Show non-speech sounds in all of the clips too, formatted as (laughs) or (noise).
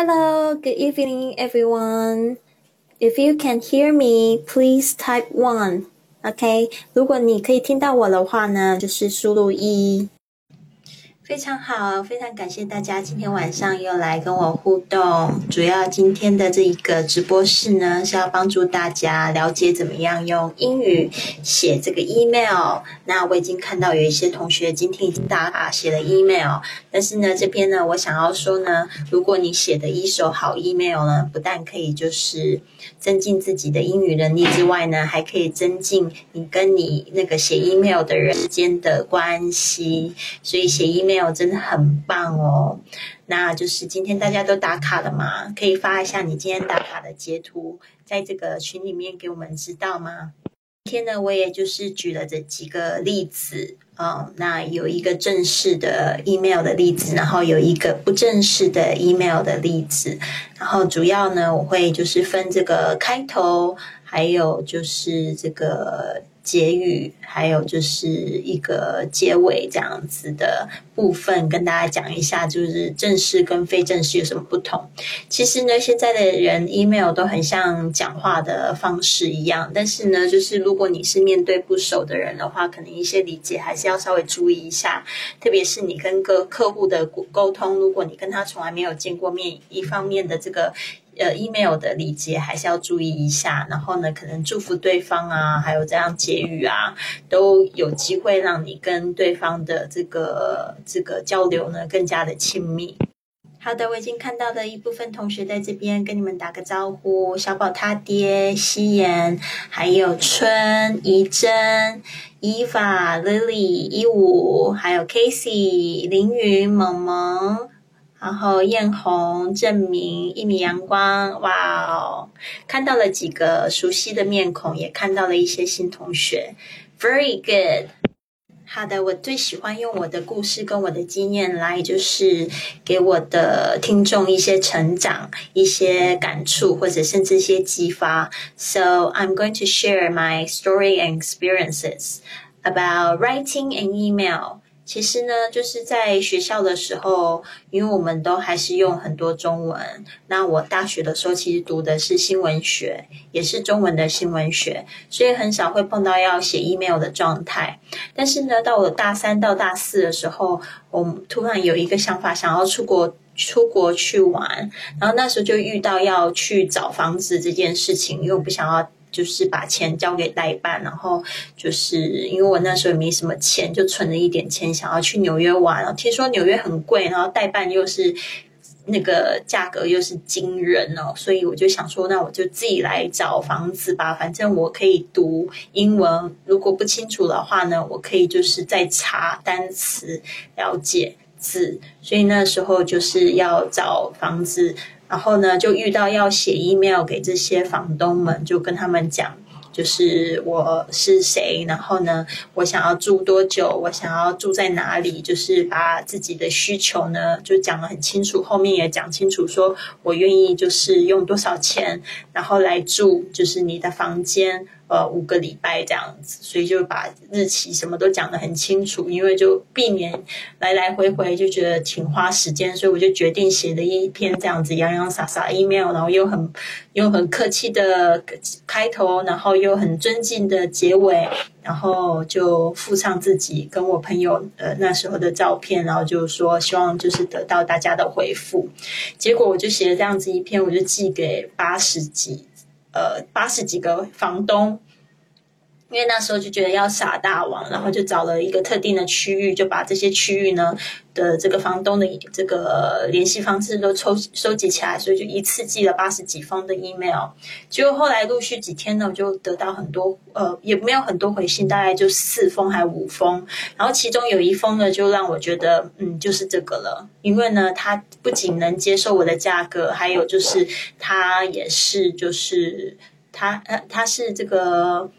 Hello, good evening, everyone. If you can hear me, please type one. OK，如果你可以听到我的话呢，就是输入一。 非常好，非常感谢大家今天晚上又来跟我互动。主要今天的这一个直播室呢，是要帮助大家了解怎么样用英语写这个 email。那我已经看到有一些同学今天已经打卡写了 email，但是呢，这边呢，我想要说呢，如果你写的一手好 email 呢，不但可以就是增进自己的英语能力之外呢，还可以增进你跟你那个写 email 的人之间的关系。所以写 email。真的很棒哦，那就是今天大家都打卡了吗？可以发一下你今天打卡的截图，在这个群里面给我们知道吗？今天呢，我也就是举了这几个例子哦，那有一个正式的 email 的例子，然后有一个不正式的 email 的例子，然后主要呢，我会就是分这个开头，还有就是这个。结语，还有就是一个结尾这样子的部分，跟大家讲一下，就是正式跟非正式有什么不同。其实呢，现在的人 email 都很像讲话的方式一样，但是呢，就是如果你是面对不熟的人的话，可能一些理解还是要稍微注意一下。特别是你跟个客户的沟通，如果你跟他从来没有见过面，一方面的这个。呃，email 的礼节还是要注意一下，然后呢，可能祝福对方啊，还有这样结语啊，都有机会让你跟对方的这个这个交流呢更加的亲密。好的，我已经看到的一部分同学在这边跟你们打个招呼，小宝他爹、夕颜，还有春、怡珍、伊法、Lily、一五，还有 Casey、凌云、萌萌。然后艳红、证明、一米阳光，哇哦，看到了几个熟悉的面孔，也看到了一些新同学，very good。好的，我最喜欢用我的故事跟我的经验来，就是给我的听众一些成长、一些感触，或者甚至一些激发。So I'm going to share my story and experiences about writing an email. 其实呢，就是在学校的时候，因为我们都还是用很多中文。那我大学的时候，其实读的是新闻学，也是中文的新闻学，所以很少会碰到要写 email 的状态。但是呢，到我大三到大四的时候，我突然有一个想法，想要出国出国去玩。然后那时候就遇到要去找房子这件事情，因为我不想要。就是把钱交给代办，然后就是因为我那时候也没什么钱，就存了一点钱，想要去纽约玩。听说纽约很贵，然后代办又是那个价格又是惊人哦，所以我就想说，那我就自己来找房子吧。反正我可以读英文，如果不清楚的话呢，我可以就是再查单词，了解字。所以那时候就是要找房子。然后呢，就遇到要写 email 给这些房东们，就跟他们讲，就是我是谁，然后呢，我想要住多久，我想要住在哪里，就是把自己的需求呢，就讲得很清楚。后面也讲清楚，说我愿意就是用多少钱，然后来住，就是你的房间。呃，五个礼拜这样子，所以就把日期什么都讲得很清楚，因为就避免来来回回就觉得挺花时间，所以我就决定写了一篇这样子洋洋洒洒 email，然后又很又很客气的开头，然后又很尊敬的结尾，然后就附上自己跟我朋友呃那时候的照片，然后就说希望就是得到大家的回复，结果我就写了这样子一篇，我就寄给八十几。呃，八十几个房东，因为那时候就觉得要撒大网，然后就找了一个特定的区域，就把这些区域呢的这个房东的这个联系方式都抽收集起来，所以就一次寄了八十几封的 email。结果后来陆续几天呢，我就得到很多呃，也没有很多回信，大概就四封还五封。然后其中有一封呢，就让我觉得嗯，就是这个了，因为呢，他不仅能接受我的价格，还有就是他也是就是他呃他是这个。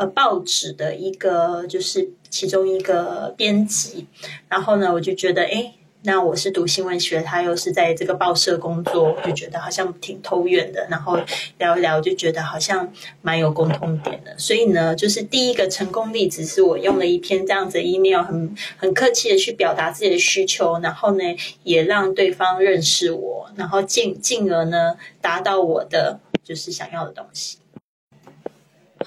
呃，报纸的一个就是其中一个编辑，然后呢，我就觉得，哎，那我是读新闻学，他又是在这个报社工作，就觉得好像挺投缘的。然后聊一聊，就觉得好像蛮有共通点的。所以呢，就是第一个成功例子是我用了一篇这样子 email，很很客气的去表达自己的需求，然后呢，也让对方认识我，然后进进而呢，达到我的就是想要的东西。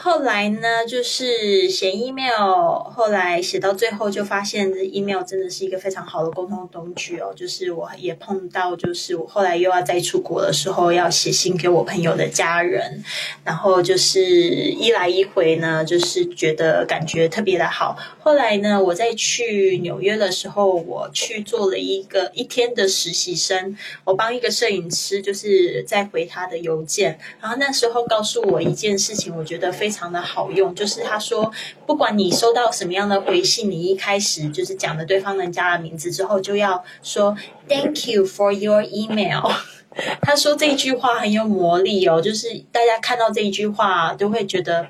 后来呢，就是写 email，后来写到最后就发现，email 真的是一个非常好的沟通工具哦。就是我也碰到，就是我后来又要再出国的时候，要写信给我朋友的家人，然后就是一来一回呢，就是觉得感觉特别的好。后来呢，我在去纽约的时候，我去做了一个一天的实习生，我帮一个摄影师，就是在回他的邮件，然后那时候告诉我一件事情，我觉得。非常的好用，就是他说，不管你收到什么样的回信，你一开始就是讲了对方人家的名字之后，就要说 Thank you for your email。(laughs) 他说这句话很有魔力哦，就是大家看到这一句话都会觉得，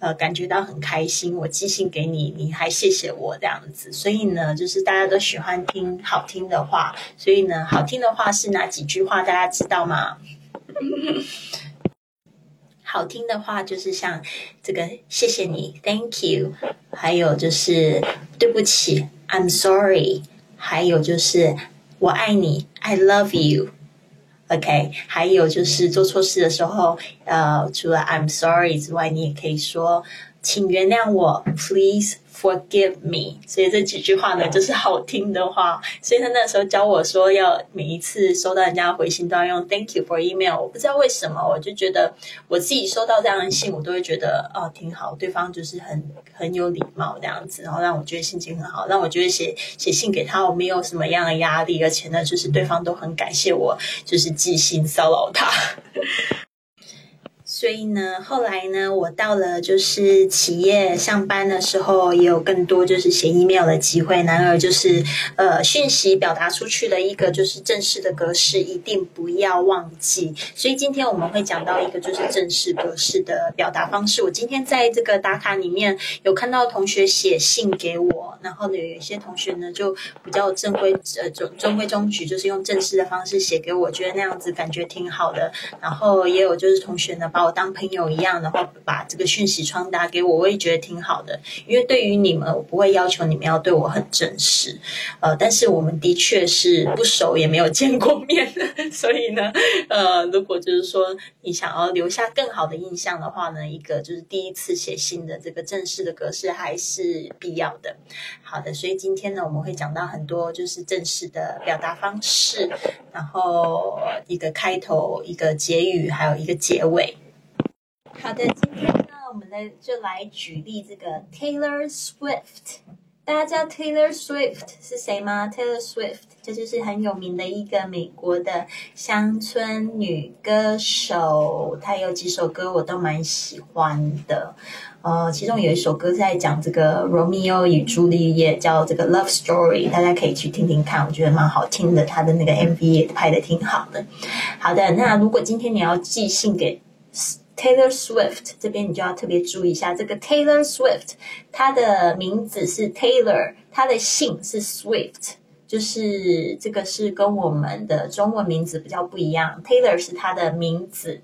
呃，感觉到很开心。我寄信给你，你还谢谢我这样子，所以呢，就是大家都喜欢听好听的话。所以呢，好听的话是哪几句话？大家知道吗？好听的话就是像这个，谢谢你，Thank you，还有就是对不起，I'm sorry，还有就是我爱你，I love you，OK，还有就是做错事的时候，呃，除了 I'm sorry 之外，你也可以说，请原谅我，Please。Forgive me，所以这几句话呢，就是好听的话。所以他那时候教我说，要每一次收到人家回信都要用 Thank you for email。我不知道为什么，我就觉得我自己收到这样的信，我都会觉得哦挺好，对方就是很很有礼貌这样子，然后让我觉得心情很好，让我觉得写写信给他我没有什么样的压力，而且呢，就是对方都很感谢我，就是寄信骚扰他。所以呢，后来呢，我到了就是企业上班的时候，也有更多就是写 email 的机会。然而，就是呃，讯息表达出去的一个就是正式的格式，一定不要忘记。所以今天我们会讲到一个就是正式格式的表达方式。我今天在这个打卡里面有看到同学写信给我，然后呢，有一些同学呢就比较正规呃中中规中矩，就是用正式的方式写给我，觉得那样子感觉挺好的。然后也有就是同学呢把我。当朋友一样，然后把这个讯息传达给我，我也觉得挺好的。因为对于你们，我不会要求你们要对我很正式，呃，但是我们的确是不熟，也没有见过面，所以呢，呃，如果就是说你想要留下更好的印象的话呢，一个就是第一次写信的这个正式的格式还是必要的。好的，所以今天呢，我们会讲到很多就是正式的表达方式，然后一个开头，一个结语，还有一个结尾。好的，今天呢，我们来就来举例这个 Taylor Swift。大家知道 Taylor Swift 是谁吗？Taylor Swift 这就是很有名的一个美国的乡村女歌手。她有几首歌我都蛮喜欢的，呃，其中有一首歌在讲这个 Romeo 与朱丽叶，叫这个 Love Story，大家可以去听听看，我觉得蛮好听的。她的那个 MV 也拍的挺好的。好的，那如果今天你要寄信给。Taylor Swift 这边你就要特别注意一下，这个 Taylor Swift 他的名字是 Taylor，他的姓是 Swift，就是这个是跟我们的中文名字比较不一样。Taylor 是他的名字。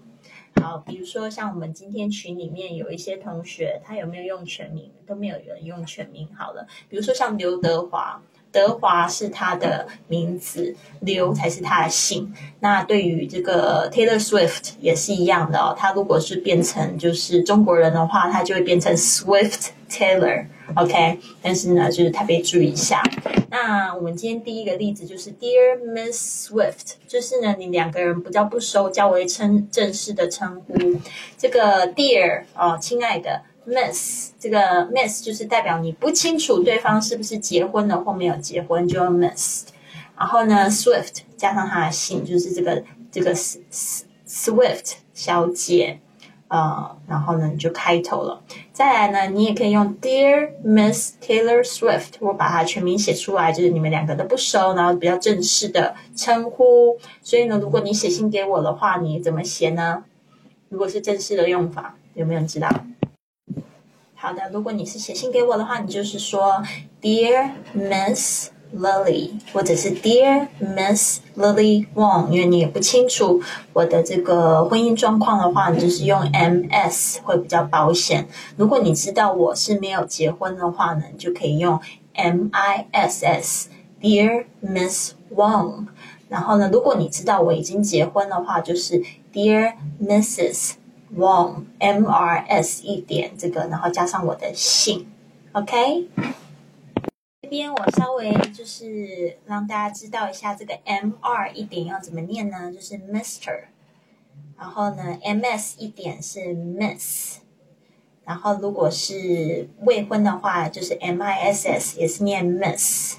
好，比如说像我们今天群里面有一些同学，他有没有用全名？都没有人用全名。好了，比如说像刘德华。德华是他的名字，刘才是他的姓。那对于这个 Taylor Swift 也是一样的哦。他如果是变成就是中国人的话，他就会变成 Swift Taylor。OK，但是呢，就是特别注意一下。那我们今天第一个例子就是 Dear Miss Swift，就是呢，你两个人不叫不熟，较为称正式的称呼。这个 Dear 哦，亲爱的。Miss 这个 Miss 就是代表你不清楚对方是不是结婚了或没有结婚，就 Miss。然后呢，Swift 加上他的姓，就是这个这个 Swift 小姐，呃，然后呢就开头了。再来呢，你也可以用 Dear Miss Taylor Swift，我把它全名写出来，就是你们两个都不熟，然后比较正式的称呼。所以呢，如果你写信给我的话，你怎么写呢？如果是正式的用法，有没有人知道？好的，如果你是写信给我的话，你就是说，Dear Miss Lily，或者是 Dear Miss Lily Wong，因为你也不清楚我的这个婚姻状况的话，你就是用 MS 会比较保险。如果你知道我是没有结婚的话呢，你就可以用 MISS，Dear Miss Wong。然后呢，如果你知道我已经结婚的话，就是 Dear Mrs. Wong，M R S 一点这个，然后加上我的姓，OK。这边我稍微就是让大家知道一下，这个 M R 一点要怎么念呢？就是 Mister，。然后呢，M S 一点是 Miss。然后如果是未婚的话，就是 M I S S 也是念 Miss。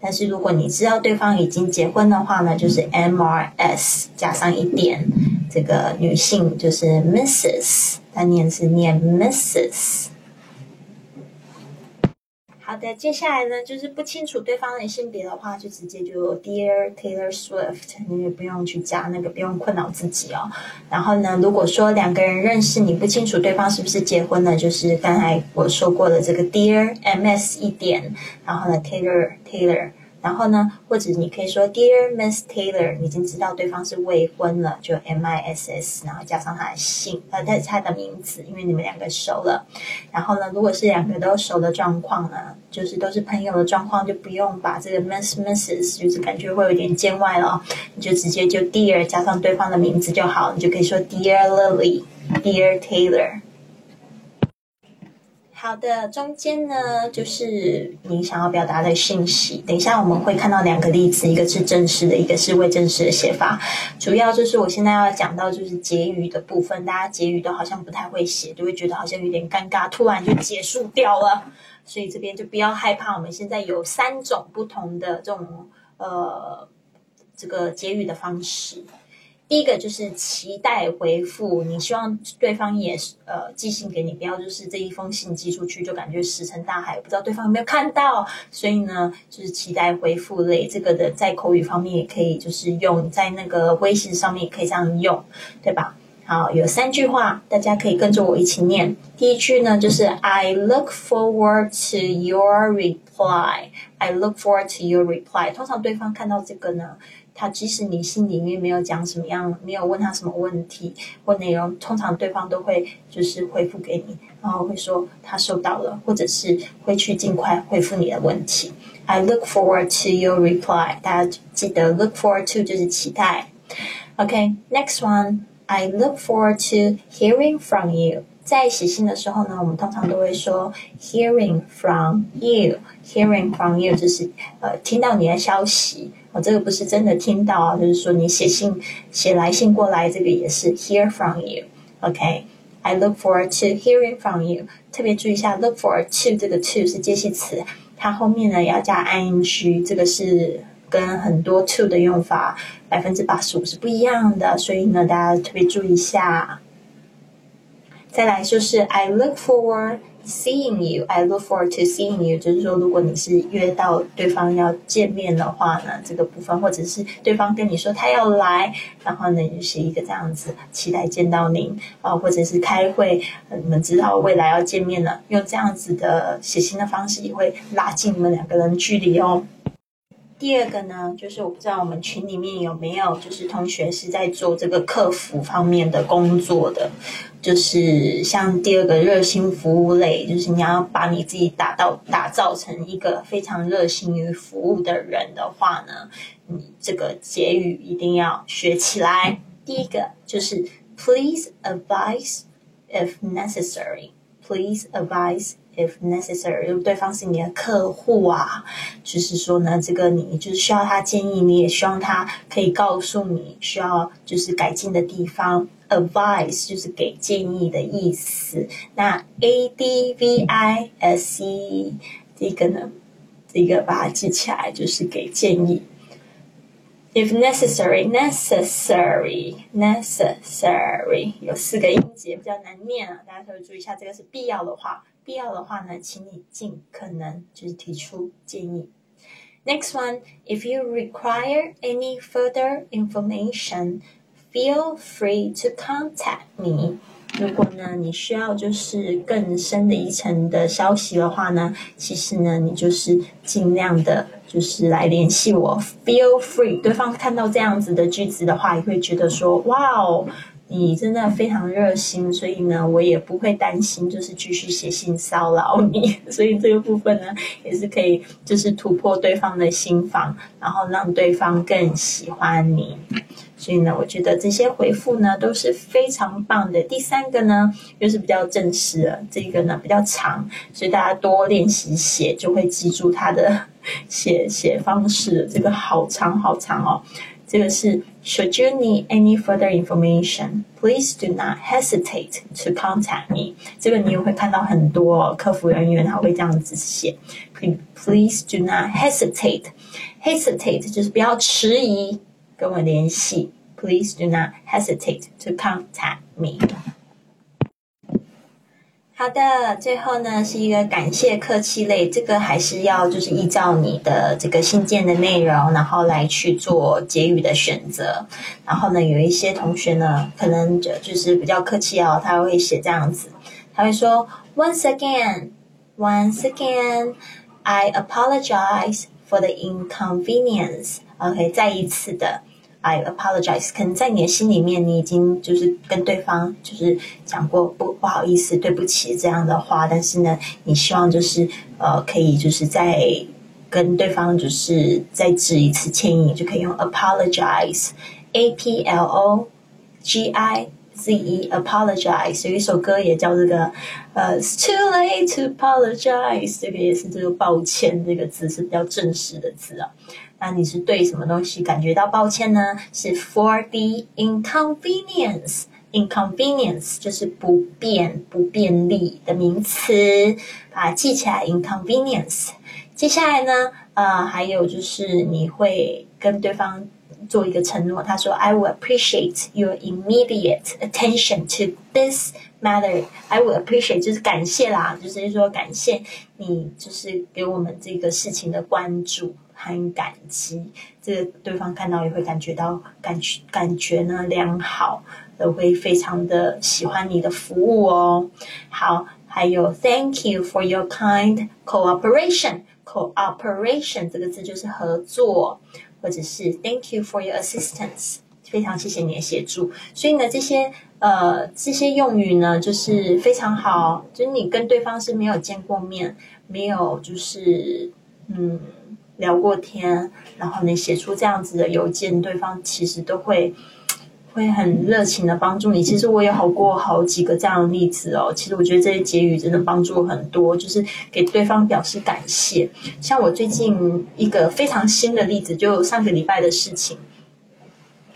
但是如果你知道对方已经结婚的话呢，就是 M R S 加上一点，这个女性就是 Mrs，她念是念 Mrs。好的，接下来呢，就是不清楚对方的性别的话，就直接就 Dear Taylor Swift，你也不用去加那个，不用困扰自己哦。然后呢，如果说两个人认识，你不清楚对方是不是结婚了，就是刚才我说过的这个 Dear MS 一点，然后呢 Taylor Taylor。然后呢，或者你可以说，Dear Miss Taylor，你已经知道对方是未婚了，就 M I S S，然后加上他的姓，呃，他他的名字，因为你们两个熟了。然后呢，如果是两个都熟的状况呢，就是都是朋友的状况，就不用把这个 Miss Mrs，就是感觉会有点见外了，你就直接就 Dear 加上对方的名字就好，你就可以说 Dear Lily，Dear Taylor。好的，中间呢就是你想要表达的信息。等一下我们会看到两个例子，一个是正式的，一个是未正式的写法。主要就是我现在要讲到就是结语的部分，大家结语都好像不太会写，就会觉得好像有点尴尬，突然就结束掉了。所以这边就不要害怕，我们现在有三种不同的这种呃这个结语的方式。第一个就是期待回复，你希望对方也呃寄信给你，不要就是这一封信寄出去就感觉石沉大海，不知道对方有没有看到。所以呢，就是期待回复类这个的，在口语方面也可以就是用，在那个微信上面也可以这样用，对吧？好，有三句话，大家可以跟着我一起念。第一句呢，就是 I look forward to your reply. I look forward to your reply. 通常对方看到这个呢。他即使你心里面没有讲什么样，没有问他什么问题或内容，通常对方都会就是回复给你，然后会说他收到了，或者是会去尽快回复你的问题。I look forward to your reply。大家记得 look forward to 就是期待。OK，next one。I look forward to hearing from you。在写信的时候呢，我们通常都会说 hearing from you。hearing from you 就是呃听到你的消息。我这个不是真的听到啊，就是说你写信写来信过来，这个也是 hear from you。OK，I look forward to hearing from you。特别注意一下，look forward to 这个 to 是介系词，它后面呢要加 ing，这个是跟很多 to 的用法百分之八十五是不一样的，所以呢大家特别注意一下。再来就是 I look forward。Seeing you, I look forward to seeing you。就是说，如果你是约到对方要见面的话呢，这个部分，或者是对方跟你说他要来，然后呢，就是一个这样子期待见到您啊，或者是开会，你们知道未来要见面了，用这样子的写信的方式，也会拉近你们两个人距离哦。第二个呢，就是我不知道我们群里面有没有就是同学是在做这个客服方面的工作的，就是像第二个热心服务类，就是你要把你自己打到打造成一个非常热心于服务的人的话呢，你这个结语一定要学起来。第一个就是 Please advise if necessary. Please advise. If necessary，如果对方是你的客户啊，就是说呢，这个你就是需要他建议，你也希望他可以告诉你需要就是改进的地方。Advice 就是给建议的意思。那 A D V I S E 这个呢，这个把它记起来，就是给建议。If necessary, necessary, necessary，有四个音节比较难念啊，大家稍微注意一下。这个是必要的话，必要的话呢，请你尽可能就是提出建议。Next one, if you require any further information, feel free to contact me. 如果呢你需要就是更深的一层的消息的话呢，其实呢你就是尽量的，就是来联系我，feel free。对方看到这样子的句子的话，也会觉得说，哇哦。你真的非常热心，所以呢，我也不会担心，就是继续写信骚扰你。(laughs) 所以这个部分呢，也是可以，就是突破对方的心房，然后让对方更喜欢你。所以呢，我觉得这些回复呢都是非常棒的。第三个呢，又是比较正式了，这个呢比较长，所以大家多练习写，就会记住他的 (laughs) 写写方式。这个好长好长哦。这个是 Should you need any further information, please do not hesitate to contact me。这个你也会看到很多客服人员他会这样子写，Please do not hesitate。hesitate 就是不要迟疑跟我联系。Please do not hesitate to contact me。好的，最后呢是一个感谢客气类，这个还是要就是依照你的这个信件的内容，然后来去做结语的选择。然后呢，有一些同学呢，可能就就是比较客气哦，他会写这样子，他会说：Once again, once again, I apologize for the inconvenience. OK，再一次的。I apologize，可能在你的心里面，你已经就是跟对方就是讲过不不好意思、对不起这样的话，但是呢，你希望就是呃可以就是再跟对方就是再致一次歉意，就可以用 apologize，A P L O G I Z E，apologize。有一首歌也叫这个呃，It's too late to apologize，这个也是这个抱歉这个字是比较正式的字啊。那你是对什么东西感觉到抱歉呢？是 for the inconvenience。inconvenience 就是不便、不便利的名词，把它记起来。inconvenience。接下来呢，呃，还有就是你会跟对方做一个承诺，他说：“I will appreciate your immediate attention to this matter. I will appreciate 就是感谢啦，就是说感谢你，就是给我们这个事情的关注。”很感激，这个对方看到也会感觉到感觉感觉呢良好，都会非常的喜欢你的服务哦。好，还有 Thank you for your kind cooperation。cooperation 这个字就是合作，或者是 Thank you for your assistance，非常谢谢你的协助。所以呢，这些呃这些用语呢，就是非常好，就是你跟对方是没有见过面，没有就是嗯。聊过天，然后你写出这样子的邮件，对方其实都会 (tsk) 会很热情的帮助你。其实我也好过好几个这样的例子哦。其实我觉得这些结语真的帮助很多，就是给对方表示感谢。像我最近一个非常新的例子，就上个礼拜的事情。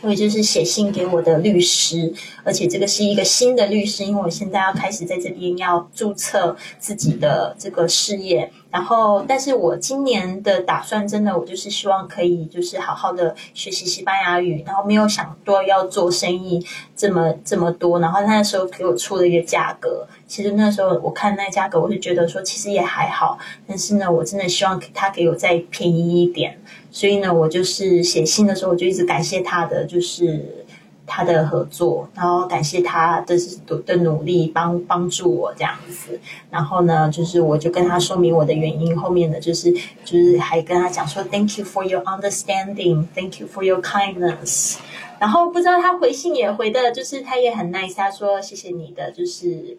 我就是写信给我的律师，而且这个是一个新的律师，因为我现在要开始在这边要注册自己的这个事业。然后，但是我今年的打算真的，我就是希望可以就是好好的学习西班牙语，然后没有想多要做生意这么这么多。然后那时候给我出了一个价格，其实那时候我看那价格，我就觉得说其实也还好，但是呢，我真的希望他给我再便宜一点。所以呢，我就是写信的时候，我就一直感谢他的，就是他的合作，然后感谢他的的努力，帮帮助我这样子。然后呢，就是我就跟他说明我的原因，后面的就是就是还跟他讲说，Thank you for your understanding，Thank you for your kindness。然后不知道他回信也回的，就是他也很 nice，他说谢谢你的，就是。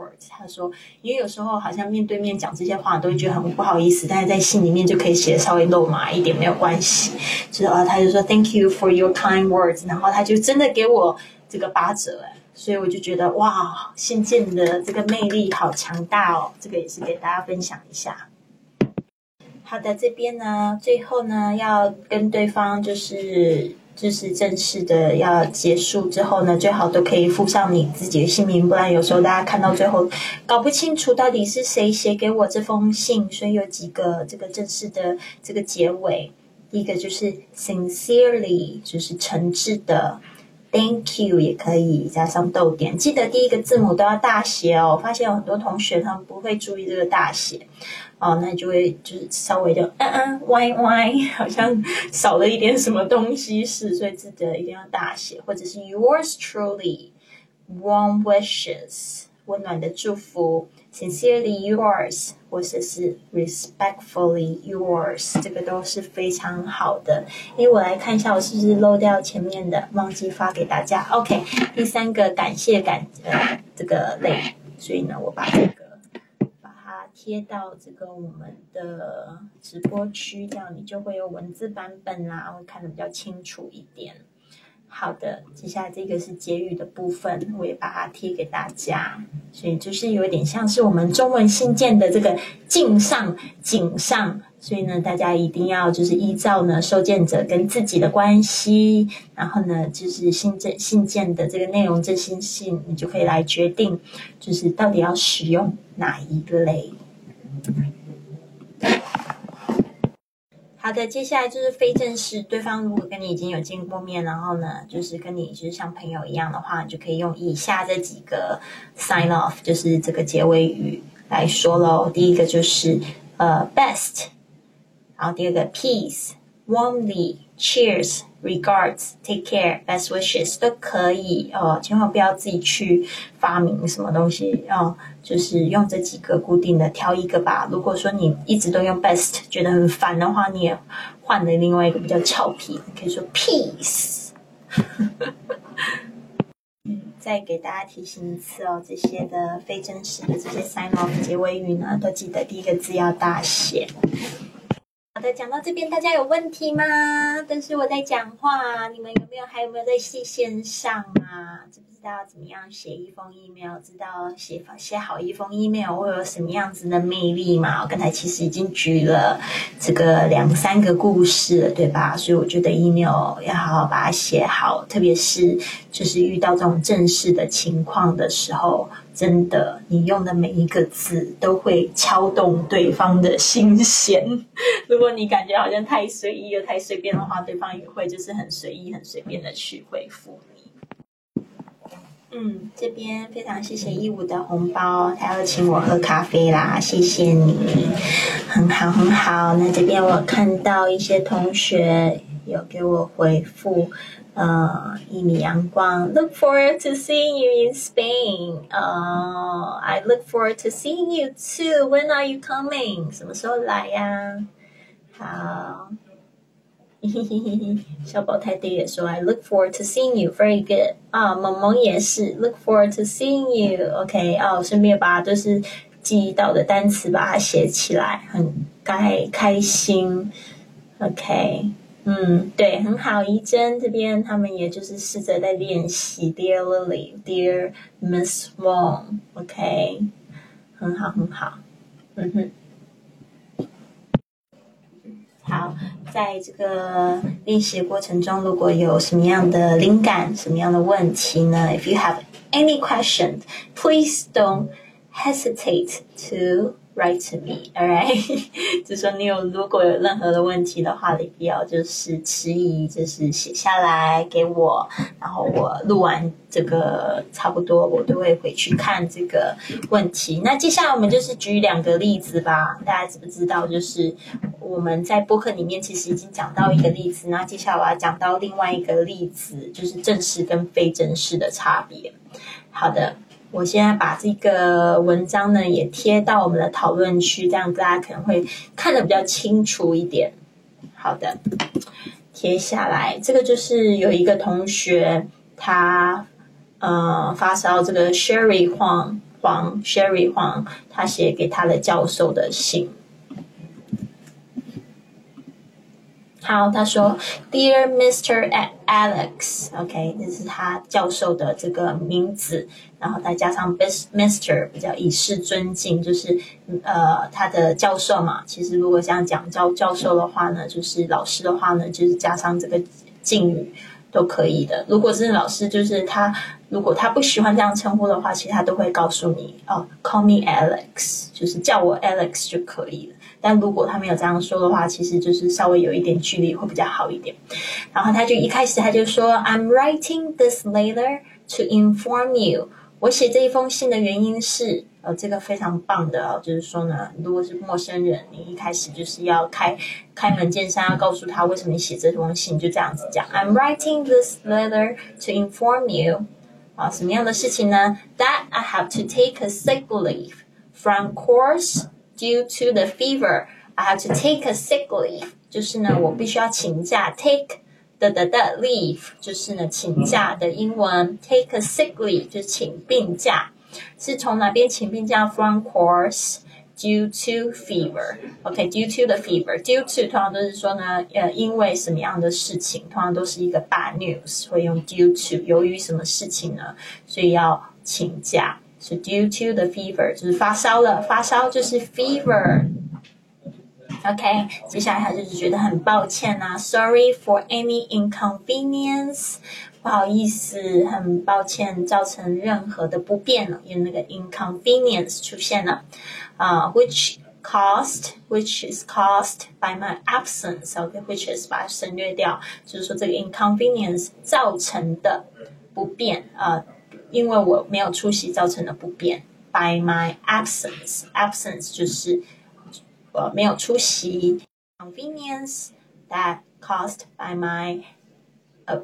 words，他说，因为有时候好像面对面讲这些话都会觉得很不好意思，但是在信里面就可以写稍微肉麻一点，没有关系。就是啊，他就说 Thank you for your kind words，然后他就真的给我这个八折哎，所以我就觉得哇，信件的这个魅力好强大哦，这个也是给大家分享一下。好的，这边呢，最后呢要跟对方就是。就是正式的要结束之后呢，最好都可以附上你自己的姓名，不然有时候大家看到最后搞不清楚到底是谁写给我这封信。所以有几个这个正式的这个结尾，第一个就是 sincerely，就是诚挚的，thank you 也可以加上逗点，记得第一个字母都要大写哦。我发现有很多同学他们不会注意这个大写。哦，那就会就是稍微就嗯嗯歪歪，(laughs) 好像少了一点什么东西是，所以记得一定要大写，或者是 yours truly warm wishes，温暖的祝福；sincerely yours，或者是 respectfully yours，这个都是非常好的。诶，我来看一下，我是不是漏掉前面的，忘记发给大家。OK，第三个感谢感呃这个类，所以呢，我把这个贴到这个我们的直播区，这样你就会有文字版本啦，会看得比较清楚一点。好的，接下来这个是结语的部分，我也把它贴给大家。所以就是有点像是我们中文信件的这个敬上、敬上，所以呢，大家一定要就是依照呢收件者跟自己的关系，然后呢就是信件信件的这个内容，这信信你就可以来决定，就是到底要使用哪一类。好的，接下来就是非正式。对方如果跟你已经有见过面，然后呢，就是跟你就是像朋友一样的话，你就可以用以下这几个 sign off，就是这个结尾语来说喽。第一个就是呃 best，然后第二个 peace，warmly Cheers,。Regards, take care, best wishes 都可以哦，千万不要自己去发明什么东西哦，就是用这几个固定的挑一个吧。如果说你一直都用 best 觉得很烦的话，你也换了另外一个比较俏皮，可以说 peace。嗯，(laughs) 再给大家提醒一次哦，这些的非真实的这些 sign off 结尾语呢，都记得第一个字要大写。好的，讲到这边，大家有问题吗？但是我在讲话，你们有没有还有没有在线线上啊？知不知道怎么样写一封 email？知道写写好一封 email 会有什么样子的魅力吗？我刚才其实已经举了这个两三个故事了，对吧？所以我觉得 email 要好好把它写好，特别是就是遇到这种正式的情况的时候。真的，你用的每一个字都会敲动对方的心弦。(laughs) 如果你感觉好像太随意又太随便的话，对方也会就是很随意、很随便的去回复你。嗯，这边非常谢谢义武的红包，他要请我喝咖啡啦，谢谢你，很好很好。那这边我看到一些同学有给我回复。uh, Look forward to seeing you in Spain. Uh, I look forward to seeing you too. When are you coming? 什么时候来呀？好。小宝太弟也说，I look forward to seeing you. Very good. 啊，萌萌也是，look forward to seeing you. OK，哦，顺便把就是记忆到的单词把它写起来，很开开心。OK。 嗯，对，很好。怡珍这边他们也就是试着在练习。Dear Lily, Dear Miss Wong，OK，很好，很好。嗯哼，好，在这个练习过程中，如果有什么样的灵感、什么样的问题呢？If you have any questions，please don't hesitate to. Write to me。(laughs) All right，就说你有如果有任何的问题的话，你不要就是迟疑，就是写下来给我，然后我录完这个差不多，我都会回去看这个问题。那接下来我们就是举两个例子吧，大家知不知道？就是我们在播客里面其实已经讲到一个例子，那接下来我要讲到另外一个例子，就是正式跟非正式的差别。好的。我现在把这个文章呢也贴到我们的讨论区，这样大家可能会看得比较清楚一点。好的，贴下来，这个就是有一个同学他呃发烧，这个 Sherry 黄黄 Sherry 黄，他写给他的教授的信。好，他说，Dear Mr. Alex，OK，这是他教授的这个名字，然后再加上 Mister，比较以示尊敬，就是呃他的教授嘛。其实如果这样讲教教授的话呢，就是老师的话呢，就是加上这个敬语都可以的。如果是老师，就是他如果他不喜欢这样称呼的话，其实他都会告诉你哦，Call me Alex，就是叫我 Alex 就可以了。但如果他没有这样说的话，其实就是稍微有一点距离会比较好一点。然后他就一开始他就说：“I'm writing this letter to inform you。”我写这一封信的原因是，呃，这个非常棒的，哦就是说呢，如果是陌生人，你一开始就是要开开门见山，要告诉他为什么你写这封信，就这样子讲：“I'm writing this letter to inform you 啊，什么样的事情呢？That I have to take a sick leave from course due to the fever. I have to take a sick leave，就是呢，我必须要请假。Take 的的的 leave 就是呢，请假的英文。Take a sick leave 就是请病假，是从哪边请病假？From course。due to fever. OK, due to the fever. Due to 通常都是说呢，呃，因为什么样的事情，通常都是一个 bad news，会用 due to。由于什么事情呢？所以要请假。 是 due to the fever，就是发烧了，发烧就是 fever。OK，接下来他就是觉得很抱歉呐、啊、，Sorry for any inconvenience，不好意思，很抱歉造成任何的不便了，因为那个 inconvenience 出现了，啊、uh,，which caused which is caused by my absence，OK，which、okay, is 把它省略掉，就是说这个 inconvenience 造成的不便啊。Uh, 因为我没有出席造成的不便，by my absence，absence 就是呃没有出席，convenience that caused by my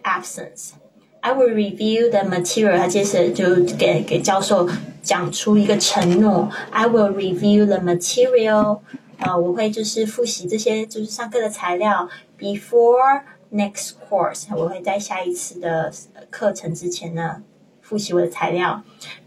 absence。I will review the material。他接着就给给教授讲出一个承诺：I will review the material。呃，我会就是复习这些就是上课的材料，before next course。我会在下一次的课程之前呢。 复习我的材料。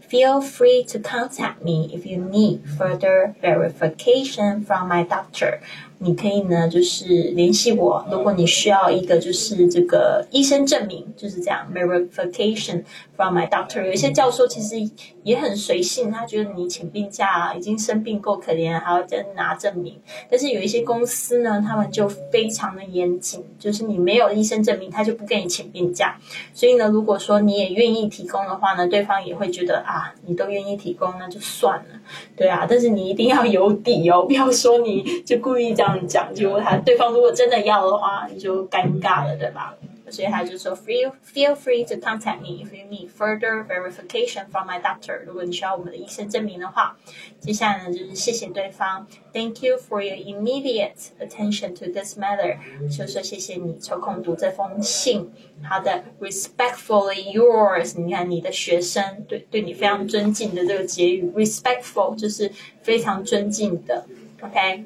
Feel free to contact me if you need further verification from my doctor. 你可以呢，就是联系我。如果你需要一个就是这个医生证明，就是这样 verification from my doctor。有一些教授其实也很随性，他觉得你请病假已经生病够可怜，还要再拿证明。但是有一些公司呢，他们就非常的严谨，就是你没有医生证明，他就不给你请病假。所以呢，如果说你也愿意提供的话呢，对方也会觉得啊，你都愿意提供，那就算了，对啊。但是你一定要有底哦，不要说你就故意这样。讲，就问他对方如果真的要的话，你就尴尬了，对吧？所以他就说，feel feel free to contact me if you need further verification from my doctor。如果你需要我们的医生证明的话，接下来呢就是谢谢对方，Thank you for your immediate attention to this matter。就说谢谢你抽空读这封信。好的，respectfully yours。你看你的学生对对你非常尊敬的这个结语，respectful 就是非常尊敬的，OK。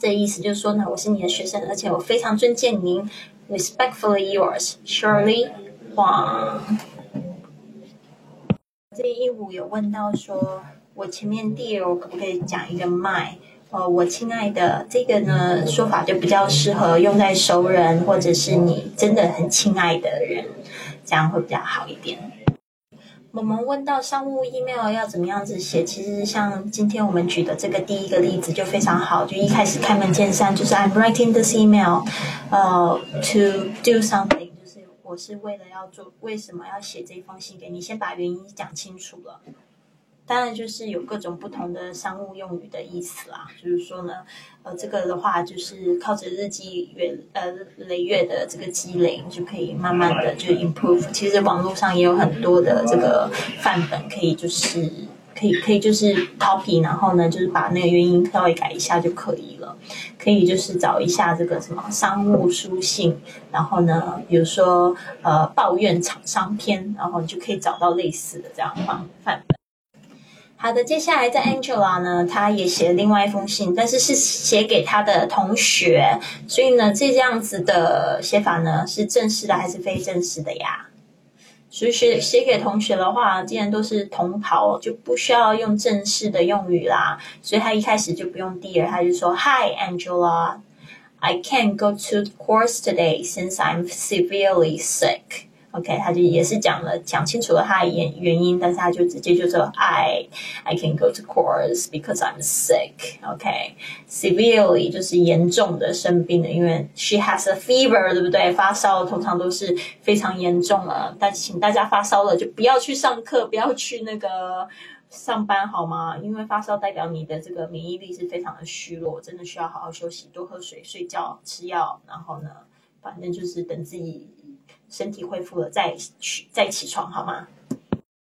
这意思就是说呢，我是你的学生，而且我非常尊敬您。Respectfully yours, Shirley Huang。这一五有问到说，我前面 dear 可不可以讲一个 my？呃，我亲爱的，这个呢说法就比较适合用在熟人或者是你真的很亲爱的人，这样会比较好一点。我们问到商务 email 要怎么样子写，其实像今天我们举的这个第一个例子就非常好，就一开始开门见山，就是 I'm writing this email，呃，to do something，就是我是为了要做，为什么要写这封信给你，先把原因讲清楚了。当然，就是有各种不同的商务用语的意思啦。就是说呢，呃，这个的话，就是靠着日积月呃累月的这个积累，就可以慢慢的就 improve。其实网络上也有很多的这个范本，可以就是可以可以就是 copy，然后呢，就是把那个原因稍微改一下就可以了。可以就是找一下这个什么商务书信，然后呢，比如说呃抱怨厂商篇，然后你就可以找到类似的这样方范本。好的，接下来在 Angela 呢，她也写了另外一封信，但是是写给她的同学，所以呢，这样子的写法呢，是正式的还是非正式的呀？所以写写给同学的话，既然都是同袍，就不需要用正式的用语啦，所以他一开始就不用 dear，他就说 Hi Angela，I can't go to course today since I'm severely sick。OK，他就也是讲了讲清楚了他的原原因，但是他就直接就说 I I can go to course because I'm sick。OK，severely 就是严重的生病的，因为 she has a fever，对不对？发烧通常都是非常严重了。但请大家发烧了就不要去上课，不要去那个上班，好吗？因为发烧代表你的这个免疫力是非常的虚弱，真的需要好好休息，多喝水、睡觉、吃药，然后呢，反正就是等自己。身体恢复了再去再起床好吗？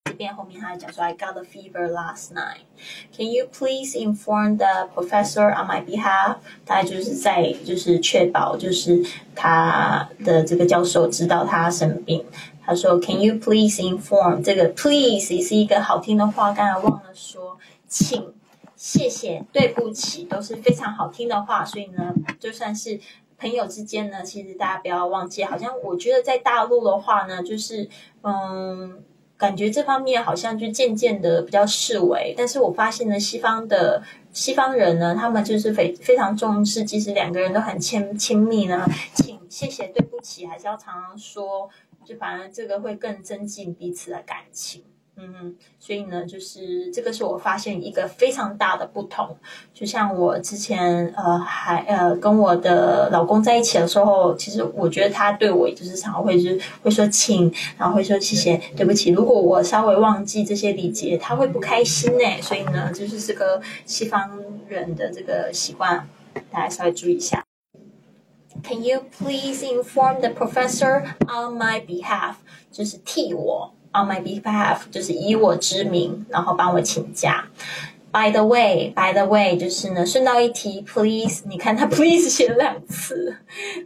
这边后面他还讲说，I got a fever last night. Can you please inform the professor on my behalf？他就是在就是确保就是他的这个教授知道他生病。他说，Can you please inform？这个 please 也是一个好听的话，刚才忘了说，请、谢谢、对不起都是非常好听的话，所以呢，就算是朋友之间呢，其实大家不要忘记，好像我觉得在大陆的话呢，就是嗯。感觉这方面好像就渐渐的比较视为，但是我发现呢，西方的西方人呢，他们就是非非常重视，即使两个人都很亲亲密呢，请、谢谢、对不起，还是要常常说，就反正这个会更增进彼此的感情。嗯，所以呢，就是这个是我发现一个非常大的不同。就像我之前呃还呃跟我的老公在一起的时候，其实我觉得他对我就是常会就是会说请，然后会说谢谢、对不起。如果我稍微忘记这些礼节，他会不开心呢。所以呢，就是这个西方人的这个习惯，大家稍微注意一下。Can you please inform the professor on my behalf？就是替我。On my behalf，就是以我之名，然后帮我请假。By the way，by the way，就是呢，顺道一提，please，你看他 please 写了两次。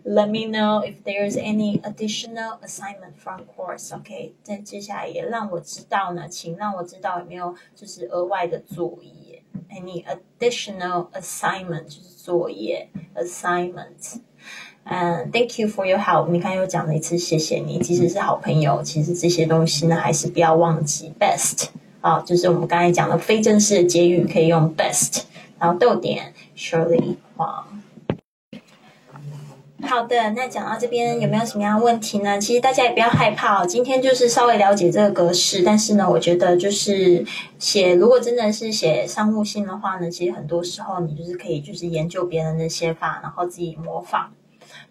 Let me know if there's any additional assignment from course。OK，再接下来也让我知道呢，请让我知道有没有就是额外的作业。Any additional assignment 就是作业 assignment。嗯，Thank you for your help。你看又讲了一次，谢谢你。即使是好朋友，其实这些东西呢，还是不要忘记。Best 啊，就是我们刚才讲的非正式的结语，可以用 best，然后逗点，Surely 哇。好的，那讲到这边有没有什么样的问题呢？其实大家也不要害怕哦。今天就是稍微了解这个格式，但是呢，我觉得就是写，如果真的是写商务信的话呢，其实很多时候你就是可以就是研究别人的写法，然后自己模仿。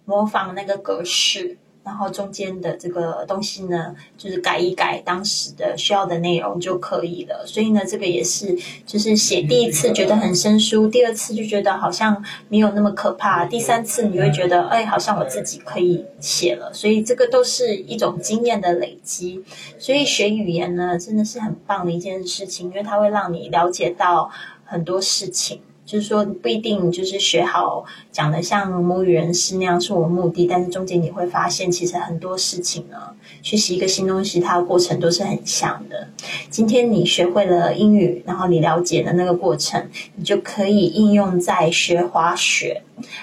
模仿那个格式，然后中间的这个东西呢，就是改一改当时的需要的内容就可以了。所以呢，这个也是，就是写第一次觉得很生疏，第二次就觉得好像没有那么可怕，第三次你会觉得，哎，好像我自己可以写了。所以这个都是一种经验的累积。所以学语言呢，真的是很棒的一件事情，因为它会让你了解到很多事情。就是说不一定就是学好讲的像母语人士那样是我的目的，但是中间你会发现，其实很多事情呢，学习一个新东西，它的过程都是很像的。今天你学会了英语，然后你了解的那个过程，你就可以应用在学滑雪，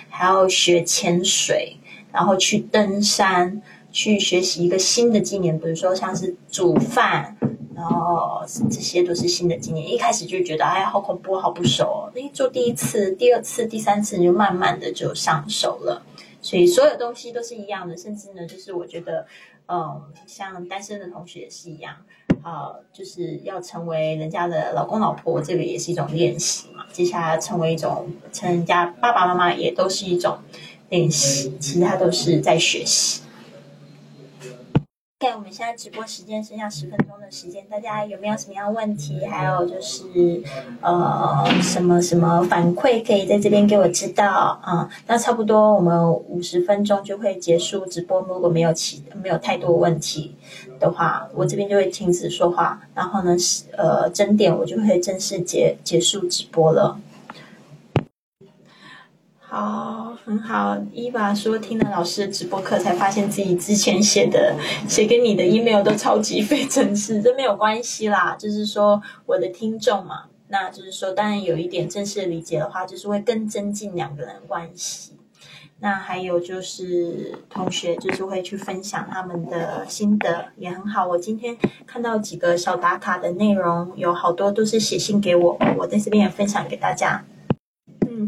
还要学潜水，然后去登山，去学习一个新的技能，比如说像是煮饭。然后这些都是新的经验，一开始就觉得哎呀好恐怖，好不熟哦。那做第一次、第二次、第三次，你就慢慢的就上手了。所以所有东西都是一样的，甚至呢，就是我觉得，嗯，像单身的同学也是一样，啊，就是要成为人家的老公老婆，这个也是一种练习嘛。接下来成为一种成人家爸爸妈妈，也都是一种练习。其实他都是在学习。看我们现在直播时间剩下十分钟的时间，大家有没有什么样问题？还有就是，呃，什么什么反馈可以在这边给我知道啊？那差不多我们五十分钟就会结束直播，如果没有其没有太多问题的话，我这边就会停止说话，然后呢，呃，整点我就会正式结结束直播了。好，很好。伊娃说听了老师的直播课，才发现自己之前写的写给你的 email 都超级非正式，这没有关系啦。就是说我的听众嘛，那就是说当然有一点正式的理解的话，就是会更增进两个人关系。那还有就是同学就是会去分享他们的心得，也很好。我今天看到几个小打卡的内容，有好多都是写信给我，我在这边也分享给大家。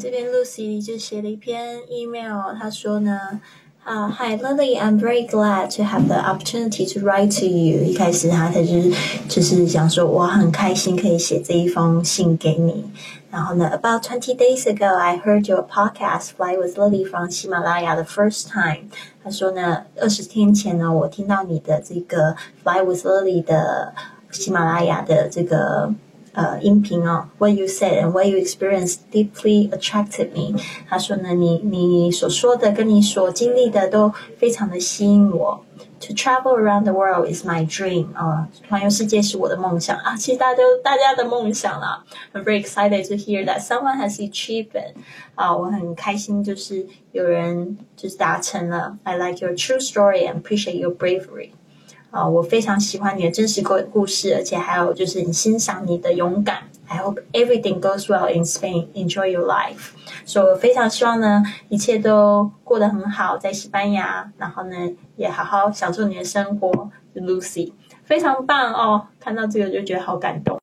这边 Lucy 就写了一篇 email，他说呢，啊，Hi Lily，I'm very glad to have the opportunity to write to you。一开始他他就是就是想说，我很开心可以写这一封信给你。然后呢，About twenty days ago, I heard your podcast Fly with Lily from 喜马拉雅 the first time。他说呢，二十天前呢，我听到你的这个 Fly with Lily 的喜马拉雅的这个。 呃，音频哦，What you said and what you experienced deeply attracted me。他说呢，你你所说的跟你所经历的都非常的吸引我。To travel around the world is my dream。啊，环游世界是我的梦想啊！其实大家都大家的梦想啦。I'm very excited to hear that someone has achieved it。啊，我很开心，就是有人就是达成了。I like your true story and appreciate your bravery。 啊，我非常喜欢你的真实故故事，而且还有就是你欣赏你的勇敢。I hope everything goes well in Spain. Enjoy your life. 所以我非常希望呢，一切都过得很好，在西班牙，然后呢，也好好享受你的生活，Lucy。非常棒哦！看到这个就觉得好感动。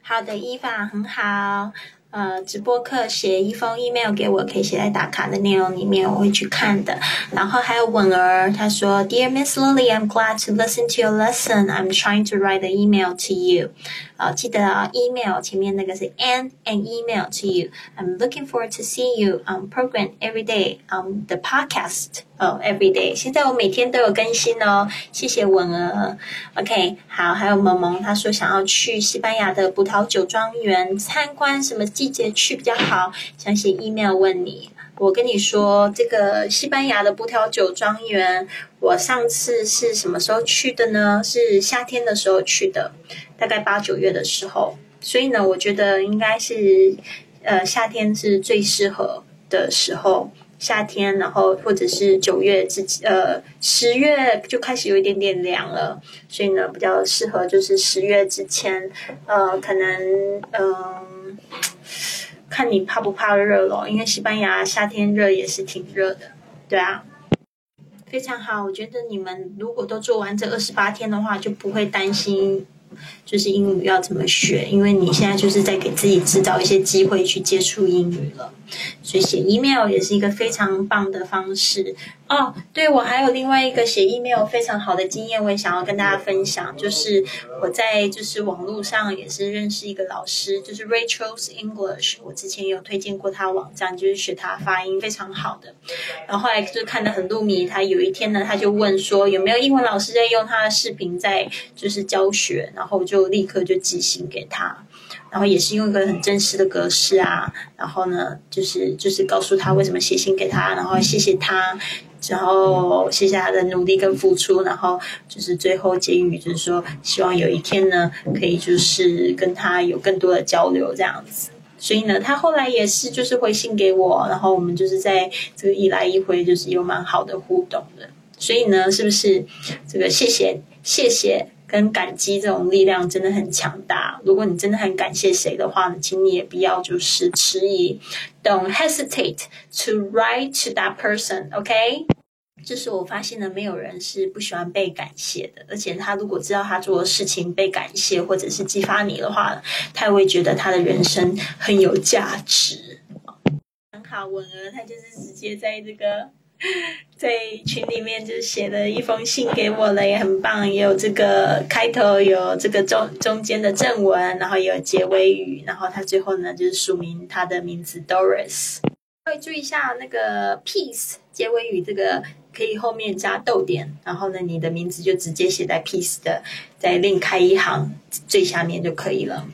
好的，伊凡很好。呃，直播课写一封 email 给我，可以写在打卡的内容里面，我会去看的。然后还有吻儿，他说：“Dear Miss Lily, I'm glad to listen to your lesson. I'm trying to write an email to you.” 啊，记得啊，email 前面那个是 an an email to you. I'm looking forward to see you on program every day on the podcast. 哦，every day。现在我每天都有更新哦，谢谢文儿。OK，好，还有萌萌，他说想要去西班牙的葡萄酒庄园参观，什么？季节去比较好，想写 email 问你。我跟你说，这个西班牙的葡萄酒庄园，我上次是什么时候去的呢？是夏天的时候去的，大概八九月的时候。所以呢，我觉得应该是呃夏天是最适合的时候。夏天，然后或者是九月之呃十月就开始有一点点凉了，所以呢比较适合就是十月之前，呃可能嗯。看你怕不怕热咯，因为西班牙夏天热也是挺热的，对啊，非常好。我觉得你们如果都做完这二十八天的话，就不会担心就是英语要怎么学，因为你现在就是在给自己制造一些机会去接触英语了。所以写 email 也是一个非常棒的方式哦。对我还有另外一个写 email 非常好的经验，我也想要跟大家分享。就是我在就是网络上也是认识一个老师，就是 Rachel's English。我之前有推荐过他网站，就是学他发音非常好的。然后后来就看得很入迷。他有一天呢，他就问说有没有英文老师在用他的视频在就是教学，然后就立刻就寄信给他。然后也是用一个很真实的格式啊，然后呢，就是就是告诉他为什么写信给他，然后谢谢他，然后谢谢他的努力跟付出，然后就是最后结语就是说，希望有一天呢，可以就是跟他有更多的交流这样子。所以呢，他后来也是就是回信给我，然后我们就是在这个一来一回就是有蛮好的互动的。所以呢，是不是这个谢谢谢谢？跟感激这种力量真的很强大。如果你真的很感谢谁的话呢，请你也不要就是迟疑，Don't hesitate to write to that person. OK，这是我发现的，没有人是不喜欢被感谢的。而且他如果知道他做的事情被感谢或者是激发你的话，他也会觉得他的人生很有价值。很好，文儿，他就是直接在这个。(laughs) 在群里面就写了一封信给我了，也很棒。也有这个开头，有这个中中间的正文，然后也有结尾语，然后他最后呢就是署名他的名字 Doris。会注意一下那个 peace 结尾语，这个可以后面加逗点，然后呢你的名字就直接写在 peace 的，再另开一行最下面就可以了。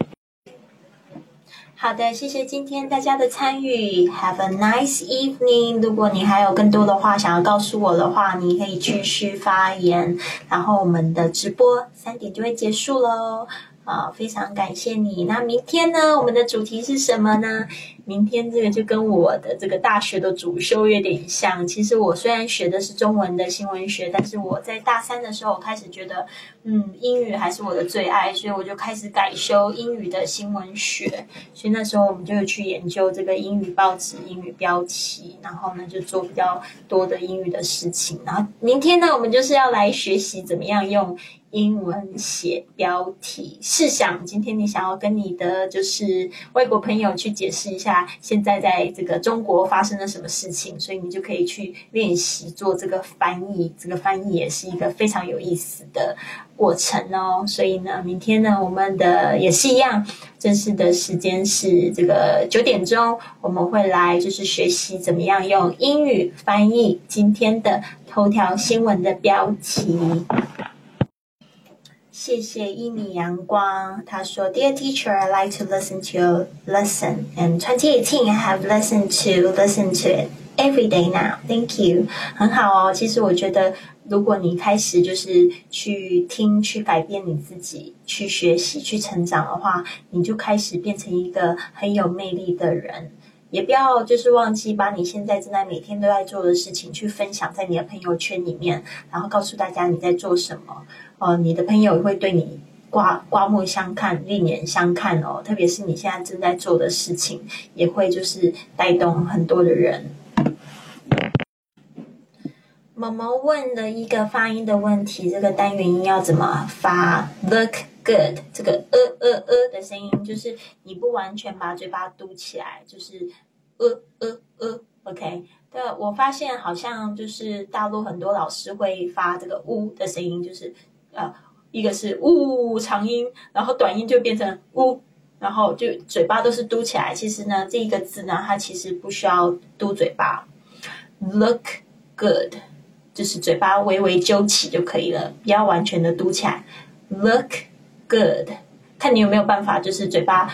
好的，谢谢今天大家的参与。Have a nice evening。如果你还有更多的话想要告诉我的话，你可以继续发言。然后我们的直播三点就会结束喽。啊，非常感谢你。那明天呢？我们的主题是什么呢？明天这个就跟我的这个大学的主修有点像。其实我虽然学的是中文的新闻学，但是我在大三的时候我开始觉得，嗯，英语还是我的最爱，所以我就开始改修英语的新闻学。所以那时候我们就去研究这个英语报纸、英语标题，然后呢就做比较多的英语的事情。然后明天呢，我们就是要来学习怎么样用。英文写标题，试想今天你想要跟你的就是外国朋友去解释一下，现在在这个中国发生了什么事情，所以你就可以去练习做这个翻译。这个翻译也是一个非常有意思的过程哦。所以呢，明天呢，我们的也是一样，正式的时间是这个九点钟，我们会来就是学习怎么样用英语翻译今天的头条新闻的标题。谢谢一米阳光，他说：“Dear teacher, I like to listen to your lesson, and 2018 I have listened to listen to it every day now. Thank you。”很好哦。其实我觉得，如果你开始就是去听、去改变你自己、去学习、去成长的话，你就开始变成一个很有魅力的人。也不要就是忘记把你现在正在每天都在做的事情去分享在你的朋友圈里面，然后告诉大家你在做什么。呃，你的朋友也会对你刮刮目相看、另眼相看哦。特别是你现在正在做的事情，也会就是带动很多的人。毛毛问了一个发音的问题，这个单元音要怎么发？Look good，这个呃呃呃的声音，就是你不完全把嘴巴嘟起来，就是呃呃呃，OK。对，我发现好像就是大陆很多老师会发这个呜的声音，就是呃，一个是呜长音，然后短音就变成呜，然后就嘴巴都是嘟起来。其实呢，这一个字呢，它其实不需要嘟嘴巴。Look good，就是嘴巴微微揪起就可以了，不要完全的嘟起来。Look good，看你有没有办法，就是嘴巴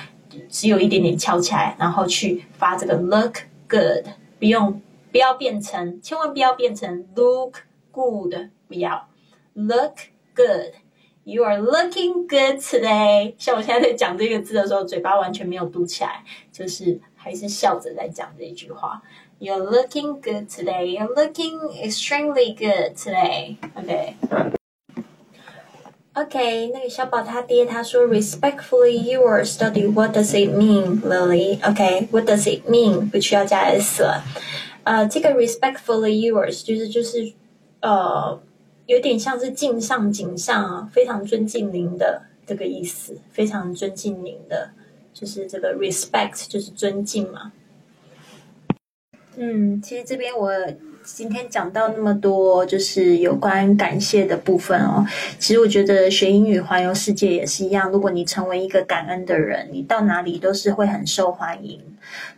只有一点点翘起来，然后去发这个 look good，不用。不要变成，千万不要变成 look good，不要 look good。You are looking good today。像我现在在讲这个字的时候，嘴巴完全没有嘟起来，就是还是笑着在讲这一句话。You're looking good today. You're looking extremely good today. OK。OK，那个小宝他爹他说，respectfully yours 到底 what does it mean, Lily？OK，what does it mean？不需要加 s 了。呃，这个 respectfully yours 就是就是呃，有点像是敬上敬上啊，非常尊敬您的这个意思，非常尊敬您的，就是这个 respect 就是尊敬嘛。嗯，其实这边我。今天讲到那么多，就是有关感谢的部分哦。其实我觉得学英语环游世界也是一样。如果你成为一个感恩的人，你到哪里都是会很受欢迎。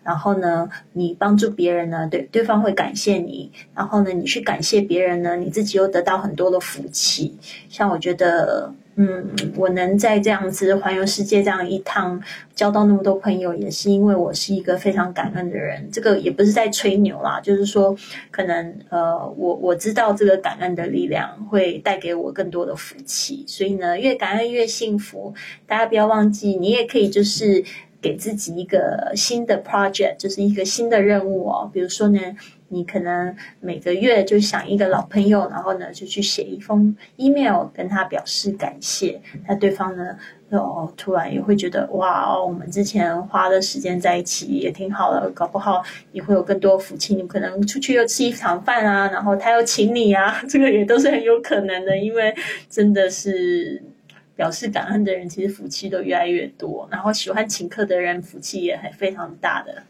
然后呢，你帮助别人呢，对对方会感谢你。然后呢，你去感谢别人呢，你自己又得到很多的福气。像我觉得。嗯，我能在这样子环游世界这样一趟，交到那么多朋友，也是因为我是一个非常感恩的人。这个也不是在吹牛啦，就是说，可能呃，我我知道这个感恩的力量会带给我更多的福气，所以呢，越感恩越幸福。大家不要忘记，你也可以就是给自己一个新的 project，就是一个新的任务哦。比如说呢。你可能每个月就想一个老朋友，然后呢就去写一封 email 跟他表示感谢。那对方呢，哦，突然也会觉得哇，我们之前花的时间在一起也挺好的，搞不好你会有更多福气。你可能出去又吃一场饭啊，然后他又请你啊，(laughs) 这个也都是很有可能的。因为真的是表示感恩的人，其实福气都越来越多。然后喜欢请客的人，福气也很非常大的。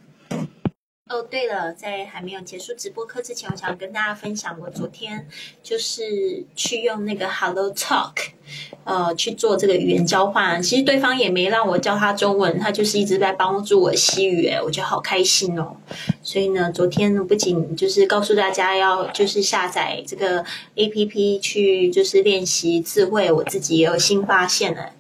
哦，对了，在还没有结束直播课之前，我想跟大家分享，我昨天就是去用那个 Hello Talk，呃，去做这个语言交换。其实对方也没让我教他中文，他就是一直在帮助我西语，哎，我觉得好开心哦。所以呢，昨天，不仅就是告诉大家要就是下载这个 A P P 去就是练习智慧，我自己也有新发现了。